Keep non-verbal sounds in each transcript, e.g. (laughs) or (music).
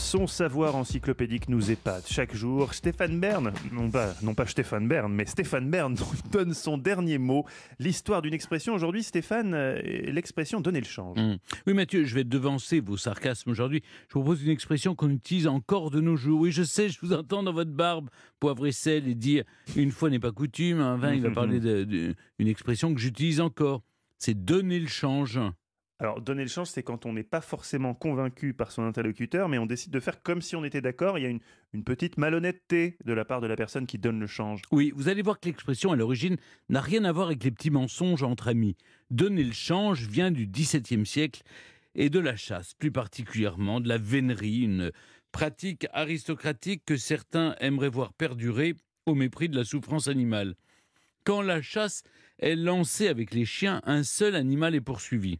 son savoir encyclopédique nous épate chaque jour. Stéphane Bern, non pas, non pas Stéphane Bern, mais Stéphane Bern (laughs) donne son dernier mot. L'histoire d'une expression aujourd'hui, Stéphane, euh, l'expression donner le change. Mmh. Oui Mathieu, je vais devancer vos sarcasmes aujourd'hui. Je vous propose une expression qu'on utilise encore de nos jours. Oui, je sais, je vous entends dans votre barbe, poivre et sel, et dire une fois n'est pas coutume. Un vin, il va (laughs) parler d'une expression que j'utilise encore. C'est donner le change. Alors, donner le change, c'est quand on n'est pas forcément convaincu par son interlocuteur, mais on décide de faire comme si on était d'accord. Il y a une, petite malhonnêteté de la part de la personne qui donne le change. Oui, vous allez voir que l'expression à l'origine n'a rien à voir avec les petits mensonges entre amis. Donner le change vient du XVIIe siècle et de la chasse, plus particulièrement de la vénerie, une pratique aristocratique que certains aimeraient voir perdurer au mépris de la souffrance animale. Quand la chasse est lancée avec les chiens, un seul animal est poursuivi.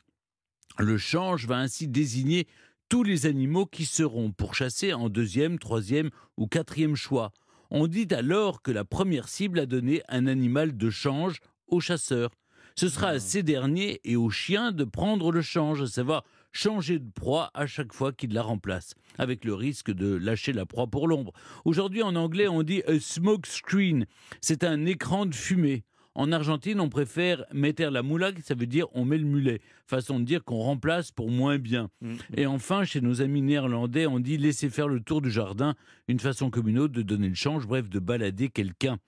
Le change va ainsi désigner tous les animaux qui seront pourchassés en deuxième, troisième ou quatrième choix. On dit alors que la première cible a donné un animal de change au chasseur. Ce sera à ces derniers et aux chiens de prendre le change, à savoir changer de proie à chaque fois qu'il la remplace, avec le risque de lâcher la proie pour l'ombre. Aujourd'hui en anglais on dit a smoke screen, c'est un écran de fumée. En Argentine, on préfère mettre la moulague, ça veut dire on met le mulet. Façon de dire qu'on remplace pour moins bien. Mm, mm. Et enfin, chez nos amis néerlandais, on dit laisser faire le tour du jardin, une façon comme une autre de donner le change, bref, de balader quelqu'un.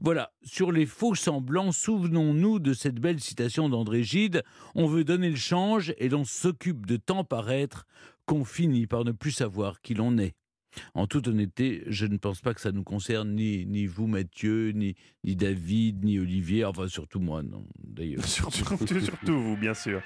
Voilà, sur les faux semblants, souvenons-nous de cette belle citation d'André Gide On veut donner le change et l'on s'occupe de tant paraître qu'on finit par ne plus savoir qui l'on est. En toute honnêteté, je ne pense pas que ça nous concerne ni, ni vous, Mathieu, ni, ni David, ni Olivier, enfin surtout moi, non, d'ailleurs. (laughs) surtout, surtout vous, bien sûr.